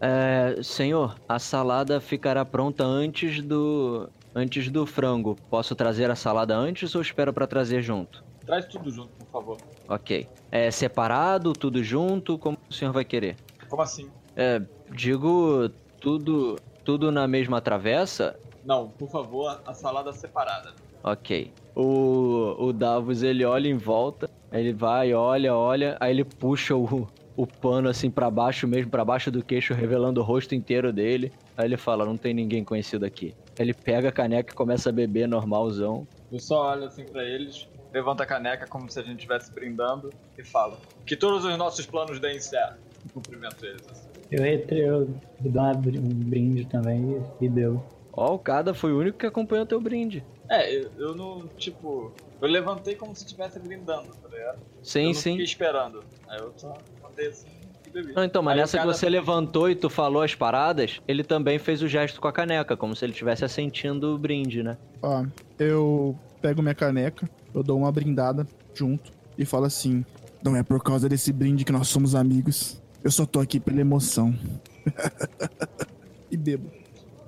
É, senhor, a salada ficará pronta antes do antes do frango. Posso trazer a salada antes ou espero pra trazer junto? Traz tudo junto, por favor. Ok. É separado, tudo junto? Como o senhor vai querer? Como assim? É, digo tudo tudo na mesma travessa? Não, por favor, a salada separada. Ok. O, o Davos ele olha em volta, ele vai, olha, olha, aí ele puxa o, o pano assim pra baixo mesmo, pra baixo do queixo, revelando o rosto inteiro dele. Aí ele fala: Não tem ninguém conhecido aqui. Ele pega a caneca e começa a beber normalzão. Eu só olho assim pra eles, levanto a caneca como se a gente estivesse brindando e falo: Que todos os nossos planos deem certo. Cumprimento eles assim. Eu retre, eu dou uma um brinde também e, deu. Ó, o Kada foi o único que acompanhou teu brinde. É, eu, eu não, tipo. Eu levantei como se estivesse brindando, tá ligado? eu Sim, não sim. fiquei esperando. Aí eu só levantei assim e bebi. Não, então, mas Aí nessa que você levantou e tu falou as paradas, ele também fez o gesto com a caneca, como se ele estivesse assentindo o brinde, né? Ó, eu pego minha caneca, eu dou uma brindada junto e falo assim: Não é por causa desse brinde que nós somos amigos. Eu só tô aqui pela emoção. e bebo.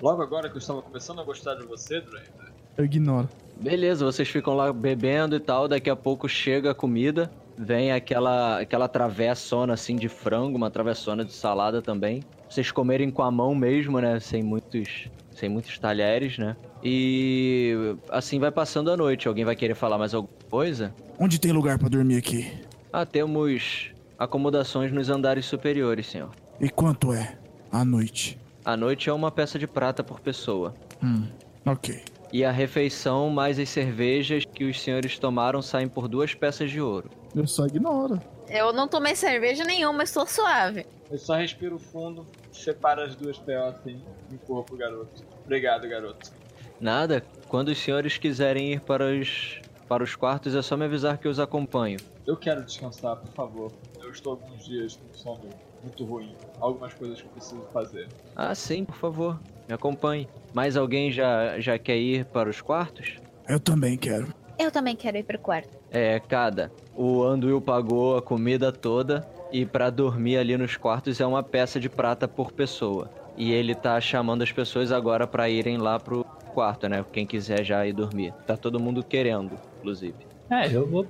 Logo agora que eu estava começando a gostar de você, Draven, Eu ignoro. Beleza, vocês ficam lá bebendo e tal, daqui a pouco chega a comida, vem aquela aquela travessona assim de frango, uma travessona de salada também. Vocês comerem com a mão mesmo, né, sem muitos sem muitos talheres, né? E assim vai passando a noite. Alguém vai querer falar mais alguma coisa? Onde tem lugar pra dormir aqui? Ah, temos acomodações nos andares superiores, senhor. E quanto é? À noite. A noite é uma peça de prata por pessoa. Hum, ok. E a refeição mais as cervejas que os senhores tomaram saem por duas peças de ouro. Eu só ignoro. Eu não tomei cerveja nenhuma, estou suave. eu só respiro fundo, separo as duas PO assim e empurro pro garoto. Obrigado, garoto. Nada. Quando os senhores quiserem ir para os, para os quartos, é só me avisar que eu os acompanho. Eu quero descansar, por favor. Eu estou alguns dias com sono muito ruim. Algumas coisas que eu preciso fazer. Ah, sim, por favor. Me acompanhe. Mais alguém já, já quer ir para os quartos? Eu também quero. Eu também quero ir pro quarto. É, cada. O Anduil pagou a comida toda e pra dormir ali nos quartos é uma peça de prata por pessoa. E ele tá chamando as pessoas agora pra irem lá pro quarto, né? Quem quiser já ir dormir. Tá todo mundo querendo, inclusive. É, eu vou.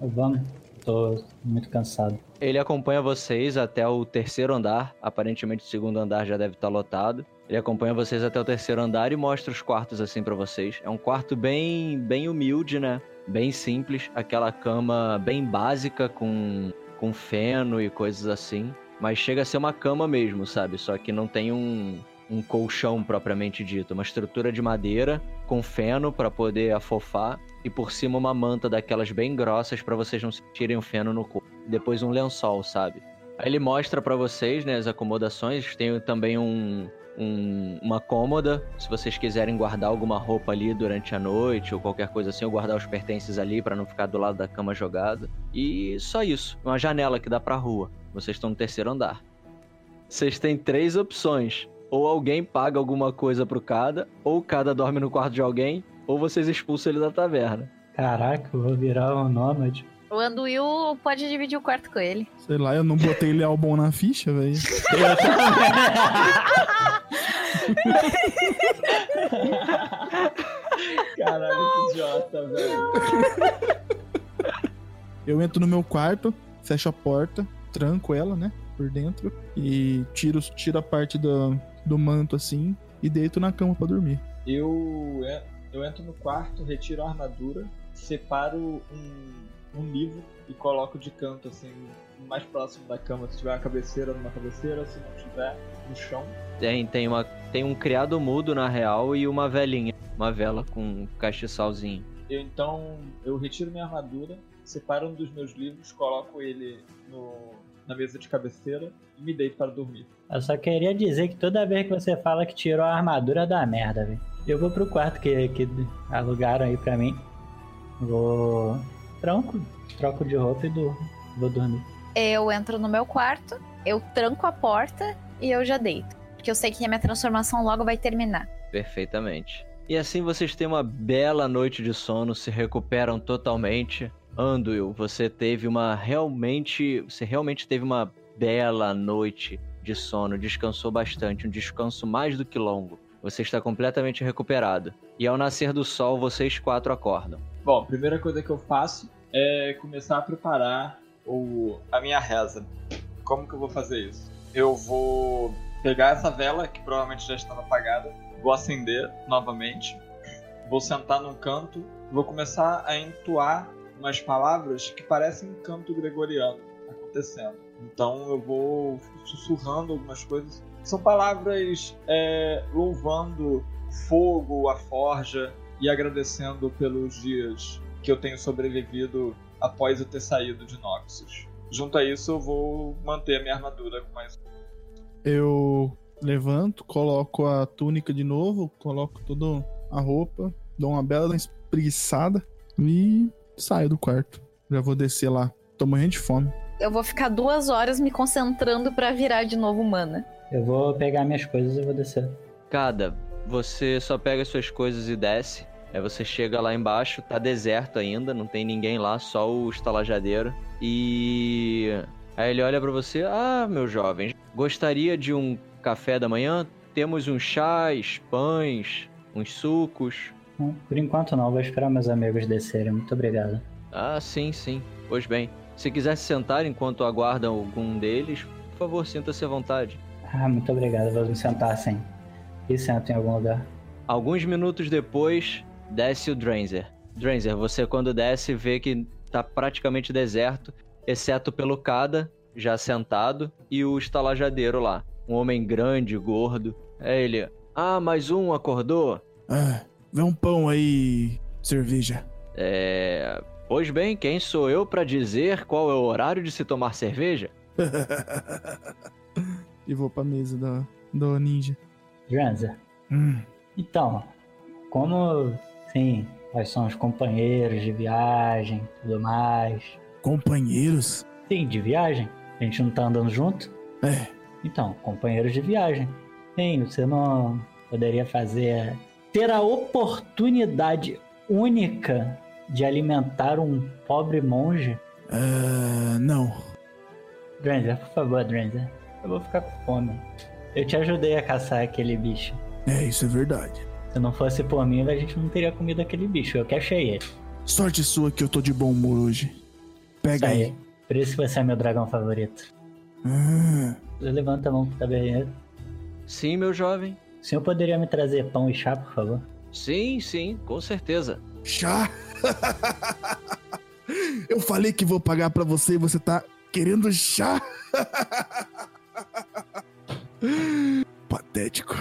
Eu vamos. Tô muito cansado. Ele acompanha vocês até o terceiro andar. Aparentemente o segundo andar já deve estar lotado. Ele acompanha vocês até o terceiro andar e mostra os quartos assim pra vocês. É um quarto bem, bem humilde, né? Bem simples, aquela cama bem básica com com feno e coisas assim, mas chega a ser uma cama mesmo, sabe? Só que não tem um um colchão propriamente dito, uma estrutura de madeira com feno para poder afofar e por cima uma manta daquelas bem grossas para vocês não sentirem o feno no corpo. Depois um lençol, sabe? Aí ele mostra para vocês, né, as acomodações. Tem também um, um- uma cômoda, se vocês quiserem guardar alguma roupa ali durante a noite ou qualquer coisa assim, ou guardar os pertences ali para não ficar do lado da cama jogada. E só isso, uma janela que dá pra rua. Vocês estão no terceiro andar. Vocês têm três opções. Ou alguém paga alguma coisa pro cada, ou cada dorme no quarto de alguém, ou vocês expulsam ele da taverna. Caraca, eu vou virar um nômade. O Anduil pode dividir o quarto com ele. Sei lá, eu não botei Leal bom na ficha, velho. Caralho, que idiota, velho. Eu entro no meu quarto, fecho a porta, tranco ela, né? Por dentro. E tiro, tiro a parte do, do manto assim e deito na cama pra dormir. Eu, en- eu entro no quarto, retiro a armadura, separo um, um livro e coloco de canto, assim, mais próximo da cama. Se tiver uma cabeceira, numa cabeceira, se não tiver, no chão. Tem, tem, uma, tem um criado mudo, na real, e uma velhinha. Uma vela com um castiçalzinho. Eu então eu retiro minha armadura, separo um dos meus livros, coloco ele no, na mesa de cabeceira e me deito para dormir. Eu só queria dizer que toda vez que você fala que tirou a armadura dá merda, velho. Eu vou pro quarto que, que alugaram aí pra mim. Vou. Tranco, troco de roupa e durmo. Vou dormir. Eu entro no meu quarto, eu tranco a porta e eu já deito. Porque eu sei que a minha transformação logo vai terminar. Perfeitamente. E assim vocês têm uma bela noite de sono, se recuperam totalmente. Anduil, você teve uma realmente. Você realmente teve uma bela noite de sono, descansou bastante, um descanso mais do que longo. Você está completamente recuperado. E ao nascer do sol, vocês quatro acordam. Bom, primeira coisa que eu faço é começar a preparar o, a minha reza. Como que eu vou fazer isso? Eu vou pegar essa vela, que provavelmente já estava apagada, vou acender novamente, vou sentar num canto, vou começar a entoar umas palavras que parecem um canto gregoriano acontecendo. Então eu vou sussurrando algumas coisas. São palavras é, louvando fogo, a forja e agradecendo pelos dias que eu tenho sobrevivido após eu ter saído de Noxus. Junto a isso, eu vou manter a minha armadura com mais. Eu levanto, coloco a túnica de novo, coloco toda a roupa, dou uma bela espreguiçada e saio do quarto. Já vou descer lá. Tô morrendo de fome. Eu vou ficar duas horas me concentrando pra virar de novo humana. Eu vou pegar minhas coisas e vou descer. Cada, você só pega suas coisas e desce. Aí você chega lá embaixo, tá deserto ainda, não tem ninguém lá, só o estalajadeiro. E aí ele olha pra você: "Ah, meu jovem, gostaria de um café da manhã? Temos uns chás, pães, uns sucos." Hum, Por enquanto não, vou esperar meus amigos descerem. Muito obrigado. Ah, sim, sim. Pois bem, se quiser se sentar enquanto aguardam algum deles, por favor, sinta-se à vontade. Ah, muito obrigado. Vou me sentar sim. E sento em algum lugar. Alguns minutos depois, desce o Dranzer. Dranzer, você quando desce vê que tá praticamente deserto, exceto pelo Kada, já sentado, e o estalajadeiro lá. Um homem grande, gordo. É ele. Ah, mais um acordou? Ah, vê um pão aí, cerveja. É. Pois bem, quem sou eu pra dizer qual é o horário de se tomar cerveja? e vou pra mesa da, do ninja. Dranza. Hum, Então, como, sim, nós somos companheiros de viagem, tudo mais. Companheiros? Sim, de viagem. A gente não tá andando junto? É. Então, companheiros de viagem. Sim, você não poderia fazer. Ter a oportunidade única de alimentar um pobre monge? Ah, não. Dranzer, por favor, Dranzer. Eu vou ficar com fome. Eu te ajudei a caçar aquele bicho. É, isso é verdade. Se não fosse por mim, a gente não teria comido aquele bicho. Eu que achei ele. Sorte sua que eu tô de bom humor hoje. Pega Isso aí. Por isso que você é meu dragão favorito. Ah, Levanta a mão pro taberneiro. Sim, meu jovem. O senhor poderia me trazer pão e chá, por favor? Sim, sim, com certeza. chá? eu falei que vou pagar pra você e você tá querendo chá? Patético.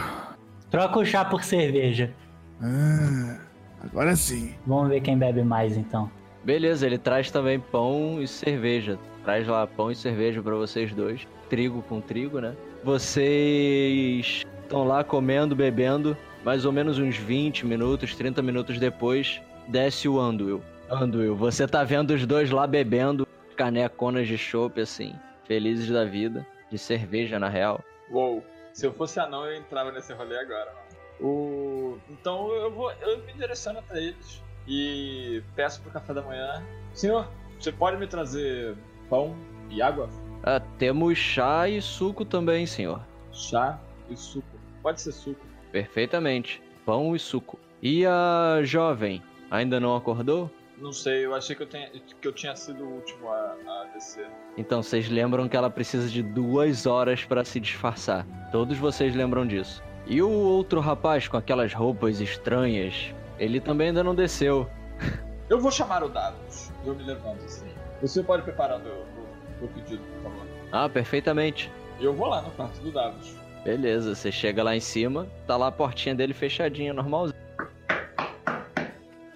Troca o chá por cerveja. Ah, agora sim. Vamos ver quem bebe mais, então. Beleza, ele traz também pão e cerveja. Traz lá pão e cerveja pra vocês dois. Trigo com trigo, né? Vocês estão lá comendo, bebendo. Mais ou menos uns 20 minutos, 30 minutos depois, desce o Anduil. Anduil, você tá vendo os dois lá bebendo caneconas de chopp, assim, felizes da vida. De cerveja, na real. Uou. Se eu fosse anão, eu entrava nesse rolê agora, mano. O... Então eu vou. Eu me direciono até eles e peço pro café da manhã. Senhor, você pode me trazer pão e água? Ah, temos chá e suco também, senhor. Chá e suco. Pode ser suco. Perfeitamente. Pão e suco. E a jovem, ainda não acordou? Não sei, eu achei que eu, tenha, que eu tinha sido o último a, a descer. Então vocês lembram que ela precisa de duas horas para se disfarçar. Todos vocês lembram disso. E o outro rapaz com aquelas roupas estranhas, ele também ainda não desceu. Eu vou chamar o Dados. Eu me levanto assim. Você pode preparar o meu, o meu pedido, por favor. Ah, perfeitamente. Eu vou lá no quarto do Dados. Beleza, você chega lá em cima, tá lá a portinha dele fechadinha, normalzinho.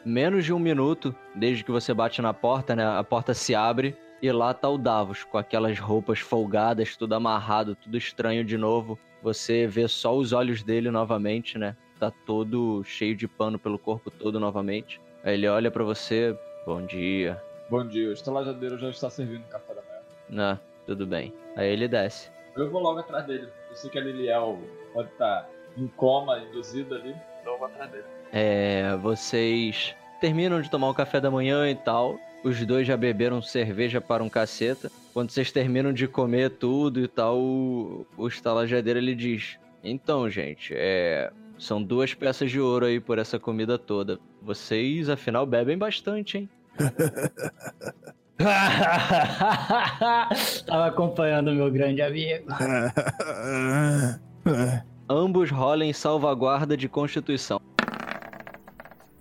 Menos de um minuto, desde que você bate na porta, né? A porta se abre e lá tá o Davos, com aquelas roupas folgadas, tudo amarrado, tudo estranho de novo. Você vê só os olhos dele novamente, né? Tá todo cheio de pano pelo corpo todo novamente. Aí ele olha pra você, bom dia. Bom dia, o estalajadeiro já está servindo café da manhã. Ah, tudo bem. Aí ele desce. Eu vou logo atrás dele. Eu sei que a Liliel pode estar em coma, induzida ali. Então eu vou atrás dele. É, vocês terminam de tomar o café da manhã e tal. Os dois já beberam cerveja para um caceta. Quando vocês terminam de comer tudo e tal, o, o estalajadeiro ele diz: Então, gente, é, são duas peças de ouro aí por essa comida toda. Vocês, afinal, bebem bastante, hein? Tava acompanhando meu grande amigo. Ambos rolem salvaguarda de constituição.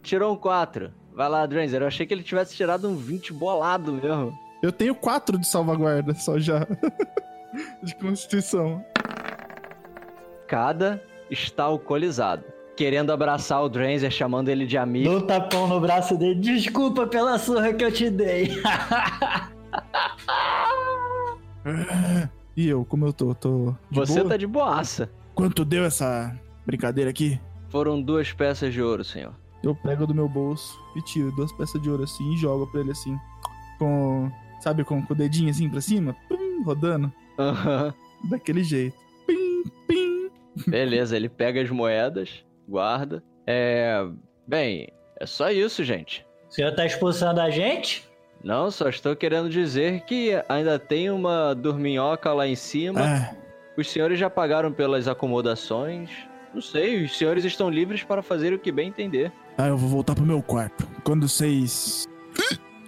Tirou um 4. Vai lá, Dranzer. Eu achei que ele tivesse tirado um 20 bolado mesmo. Eu tenho quatro de salvaguarda só já. de constituição. Cada está alcoolizado. Querendo abraçar o Dranzer, chamando ele de amigo. Dou um tapão no braço dele. Desculpa pela surra que eu te dei. E eu, como eu tô? Tô de Você boa? tá de boaça. Quanto deu essa brincadeira aqui? Foram duas peças de ouro, senhor. Eu pego do meu bolso e tiro duas peças de ouro assim e jogo pra ele assim. Com. Sabe, com, com o dedinho assim pra cima? Pim, rodando. Aham. Daquele jeito. Pim, pim. Beleza, ele pega as moedas, guarda. É. Bem, é só isso, gente. O senhor tá expulsando a gente? Não, só estou querendo dizer que ainda tem uma dorminhoca lá em cima. Ah, Os senhores já pagaram pelas acomodações. Não sei, os senhores estão livres para fazer o que bem entender. ah, eu vou voltar pro meu quarto. Quando vocês.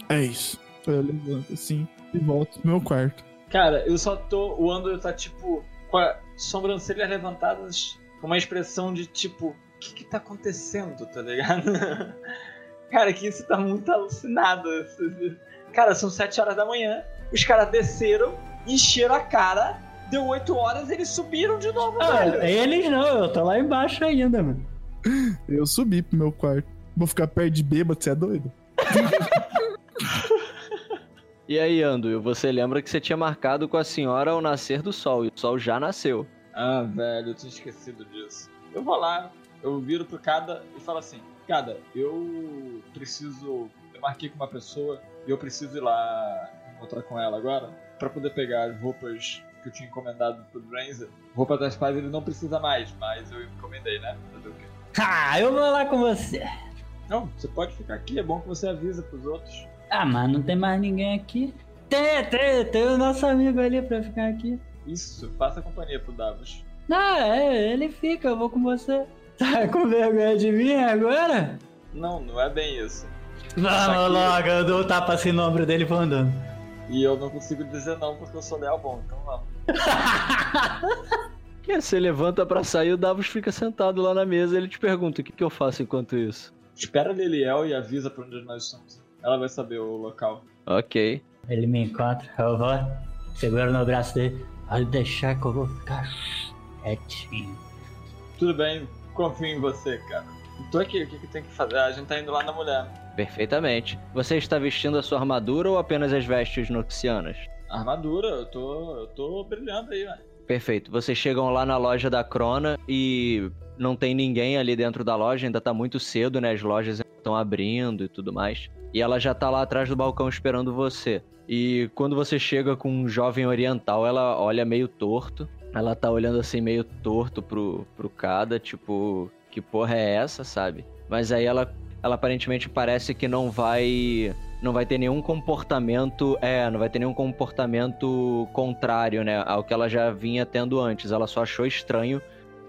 É isso. Eu levanto assim e volto pro meu quarto. Cara, eu só tô. O Andor tá tipo. Com as sobrancelhas levantadas, com uma expressão de tipo. O que que tá acontecendo, tá ligado? Cara, que isso tá muito alucinado. Cara, são 7 horas da manhã. Os caras desceram, encheram a cara. Deu 8 horas eles subiram de novo, Ah, velho. eles não, eu tô lá embaixo ainda, mano. Eu subi pro meu quarto. Vou ficar perto de bêbado, você é doido? E aí, Anduil, você lembra que você tinha marcado com a senhora ao nascer do sol, e o sol já nasceu. Ah, velho, eu tinha esquecido disso. Eu vou lá, eu viro pro cada e falo assim: Cara, eu preciso. Eu marquei com uma pessoa e eu preciso ir lá encontrar com ela agora pra poder pegar as roupas que eu tinha encomendado pro Dranzer. Roupa das pais ele não precisa mais, mas eu encomendei, né? Fazer o quê? Ah, eu vou lá com você. Não, você pode ficar aqui, é bom que você avisa pros outros. Ah, mas não tem mais ninguém aqui. Tem, tem, tem o nosso amigo ali pra ficar aqui. Isso, faça companhia pro Davos. Ah, é, ele fica, eu vou com você. Tá com vergonha de mim agora? Não, não é bem isso. Vamos que- logo, eu dou um tapa assim no ombro dele e vou andando. E eu não consigo dizer não porque eu sou leal bom, então vamos. E você levanta pra sair, o Davos fica sentado lá na mesa ele te pergunta o que, que eu faço enquanto isso. Espera a Liliel e avisa pra onde nós estamos. Ela vai saber o local. Ok. Ele me encontra, eu vou, seguro no braço dele. Pode deixar que eu vou ficar quietinho. Tudo bem, confio em você, cara. Tô aqui, o que, que tem que fazer? A gente tá indo lá na mulher. Perfeitamente. Você está vestindo a sua armadura ou apenas as vestes noxianas? Armadura, eu tô. eu tô brilhando aí, velho. Perfeito. Vocês chegam lá na loja da Crona e não tem ninguém ali dentro da loja, ainda tá muito cedo, né? As lojas estão abrindo e tudo mais. E ela já tá lá atrás do balcão esperando você. E quando você chega com um jovem oriental, ela olha meio torto. Ela tá olhando assim meio torto pro, pro Kada, tipo, que porra é essa, sabe? Mas aí ela, ela aparentemente parece que não vai não vai ter nenhum comportamento, é, não vai ter nenhum comportamento contrário, né, ao que ela já vinha tendo antes. Ela só achou estranho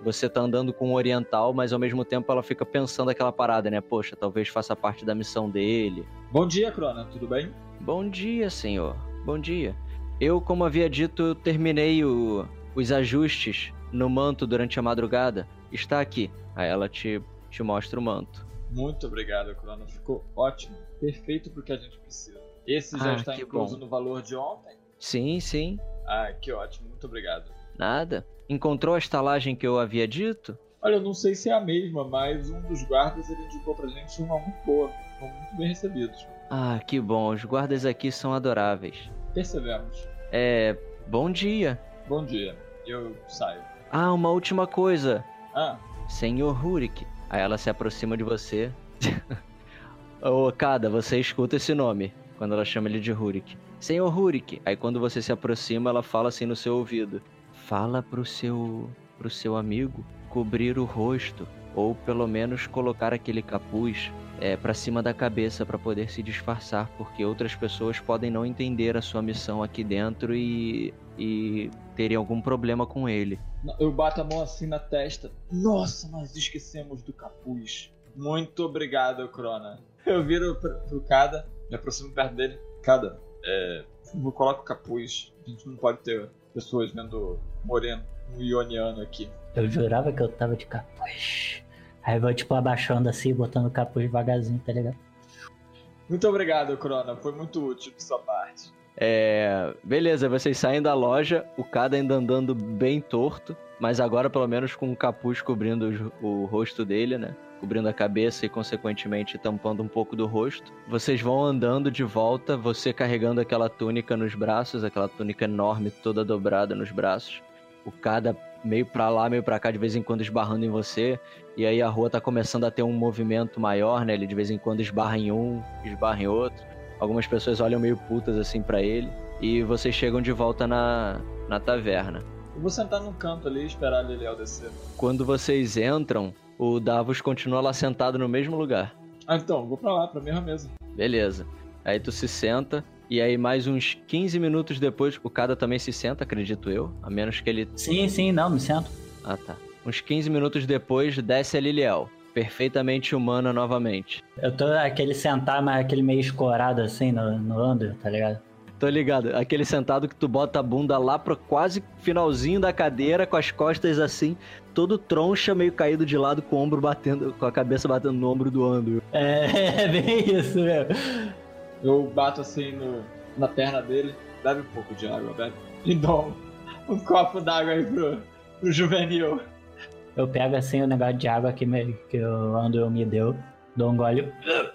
você tá andando com um oriental, mas ao mesmo tempo ela fica pensando aquela parada, né? Poxa, talvez faça parte da missão dele. Bom dia, Crona, tudo bem? Bom dia, senhor. Bom dia. Eu, como havia dito, terminei o- os ajustes no manto durante a madrugada. Está aqui. Aí ela te, te mostra o manto. Muito obrigado, Crona. Ficou ótimo. Perfeito pro que a gente precisa. Esse já Ah, está incluso bom. no valor de ontem? Sim, sim. Ah, que ótimo. Muito obrigado. Nada. Encontrou a estalagem que eu havia dito? Olha, eu não sei se é a mesma, mas um dos guardas ele indicou pra gente uma muito boa. Foram muito bem recebidos. Ah, que bom. Os guardas aqui são adoráveis. Percebemos. É. Bom dia. Bom dia. Eu saio. Ah, uma última coisa. Ah, Senhor Hurik. Aí ela se aproxima de você. Ô, Kada, você escuta esse nome quando ela chama ele de Hurik. Senhor Hurik. Aí quando você se aproxima, ela fala assim no seu ouvido. Fala pro seu pro seu amigo cobrir o rosto ou pelo menos colocar aquele capuz é, para cima da cabeça para poder se disfarçar, porque outras pessoas podem não entender a sua missão aqui dentro e e terem algum problema com ele. eu bato a mão assim na testa. Nossa, nós esquecemos do capuz. Muito obrigado, Crona. Eu viro pro, pro Kada, me aproximo perto dele. Kada, é. Eu coloco o capuz. A gente não pode ter pessoas vendo moreno, um ioniano aqui. Eu jurava que eu tava de capuz. Aí eu vou, tipo, abaixando assim, botando o capuz devagarzinho, tá ligado? Muito obrigado, Crona. Foi muito útil de sua parte. É, beleza, vocês saem da loja, o Kada ainda andando bem torto, mas agora pelo menos com um capuz cobrindo o rosto dele, né? Cobrindo a cabeça e consequentemente tampando um pouco do rosto. Vocês vão andando de volta, você carregando aquela túnica nos braços, aquela túnica enorme toda dobrada nos braços. O Kada meio pra lá, meio pra cá, de vez em quando esbarrando em você. E aí a rua tá começando a ter um movimento maior, né? Ele de vez em quando esbarra em um, esbarra em outro. Algumas pessoas olham meio putas assim pra ele. E vocês chegam de volta na, na taverna. Eu vou sentar num canto ali e esperar a Liliel descer. Quando vocês entram, o Davos continua lá sentado no mesmo lugar. Ah, então, vou pra lá, pra mesma mesa. Beleza. Aí tu se senta. E aí, mais uns 15 minutos depois, o Kada também se senta, acredito eu. A menos que ele. Sim, sim, não, me sento. Ah, tá. Uns 15 minutos depois, desce a Liliel. Perfeitamente humana novamente. Eu tô aquele sentar, mas aquele meio escorado assim no, no ando, tá ligado? Tô ligado. Aquele sentado que tu bota a bunda lá pro quase finalzinho da cadeira, com as costas assim, todo troncha, meio caído de lado, com o ombro batendo, com a cabeça batendo no ombro do Andrew. É, é bem isso mesmo. Eu bato assim no, na perna dele, bebe um pouco de água, bebe. E dou um, um copo d'água aí pro, pro juvenil. Eu pego assim o negócio de água que, me, que o Andrew me deu, dou um gole.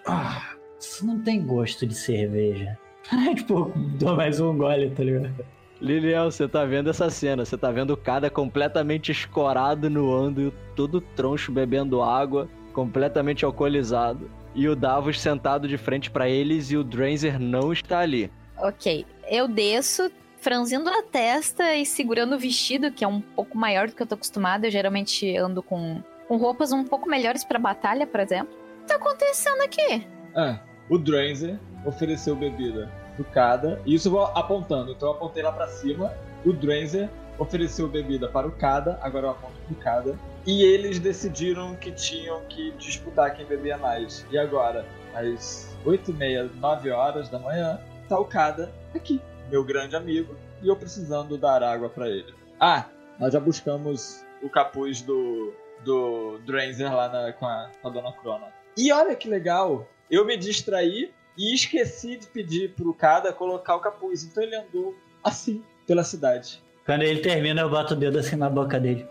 Ah, Isso não tem gosto de cerveja. tipo, dou mais um gole, tá ligado? Liliel, você tá vendo essa cena, você tá vendo o Kada completamente escorado no Andrew, todo troncho bebendo água. completamente alcoolizado. E o Davos sentado de frente pra eles e o Dranzer não está ali. Ok, eu desço, franzindo a testa e segurando o vestido, que é um pouco maior do que eu tô acostumada. Eu geralmente ando com, com roupas um pouco melhores pra batalha, por exemplo. O que tá acontecendo aqui? Ah, o Dranzer ofereceu bebida Kada. E isso eu vou apontando. Então eu apontei lá pra cima. O Dranzer ofereceu bebida para o Kada. Agora eu aponto pro Kada. E eles decidiram que tinham que disputar quem bebia mais. E agora, às 8 e meia, 9 horas da manhã, tá o Kada aqui, meu grande amigo, e eu precisando dar água para ele. Ah, nós já buscamos o capuz do, do Dranzer lá na- com, a, com a Dona Crona. E olha que legal, eu me distraí e esqueci de pedir pro Kada colocar o capuz. Então ele andou assim pela cidade. Quando ele termina, eu boto o dedo assim na boca dele.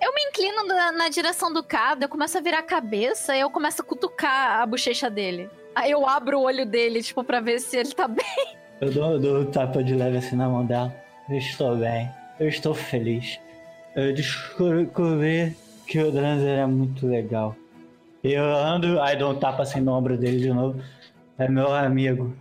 Eu me inclino na, na direção do Cado, eu começo a virar a cabeça e eu começo a cutucar a bochecha dele. Aí eu abro o olho dele, tipo, pra ver se ele tá bem. Eu dou, dou um tapa de leve assim na mão dela. Eu estou bem. Eu estou feliz. Eu descobri que o Dranzer é muito legal. Eu ando, aí dou um tapa assim no ombro dele de novo. É meu amigo.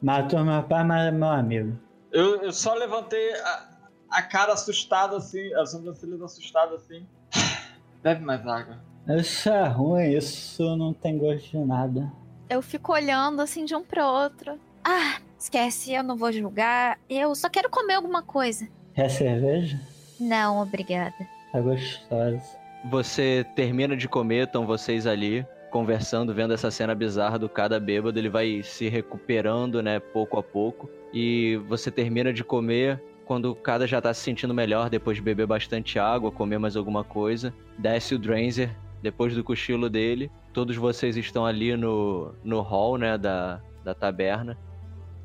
Matou meu pai, mas é meu amigo. Eu, eu só levantei a, a cara assustada assim, as sobrancelhas assustadas assim. Bebe mais água. Isso é ruim, isso não tem gosto de nada. Eu fico olhando assim de um pro outro. Ah, esquece, eu não vou julgar. Eu só quero comer alguma coisa. É cerveja? Não, obrigada. Tá gostosa. Você termina de comer, estão vocês ali conversando, vendo essa cena bizarra do cada bêbado, ele vai se recuperando, né, pouco a pouco. E você termina de comer quando o cada já tá se sentindo melhor depois de beber bastante água, comer mais alguma coisa. Desce o Dranzer depois do cochilo dele. Todos vocês estão ali no, no hall, né, da, da taberna.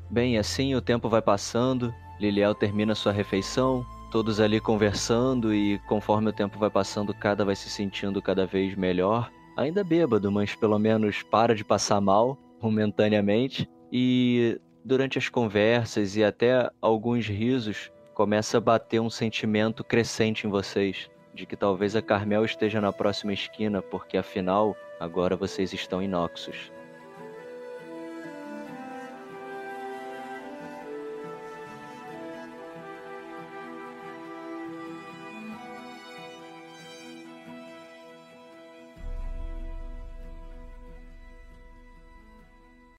Bem, assim o tempo vai passando, Liliel termina sua refeição, todos ali conversando e conforme o tempo vai passando, cada vai se sentindo cada vez melhor. Ainda bêbado, mas pelo menos para de passar mal momentaneamente. E durante as conversas e até alguns risos, começa a bater um sentimento crescente em vocês de que talvez a Carmel esteja na próxima esquina, porque afinal, agora vocês estão em Noxus.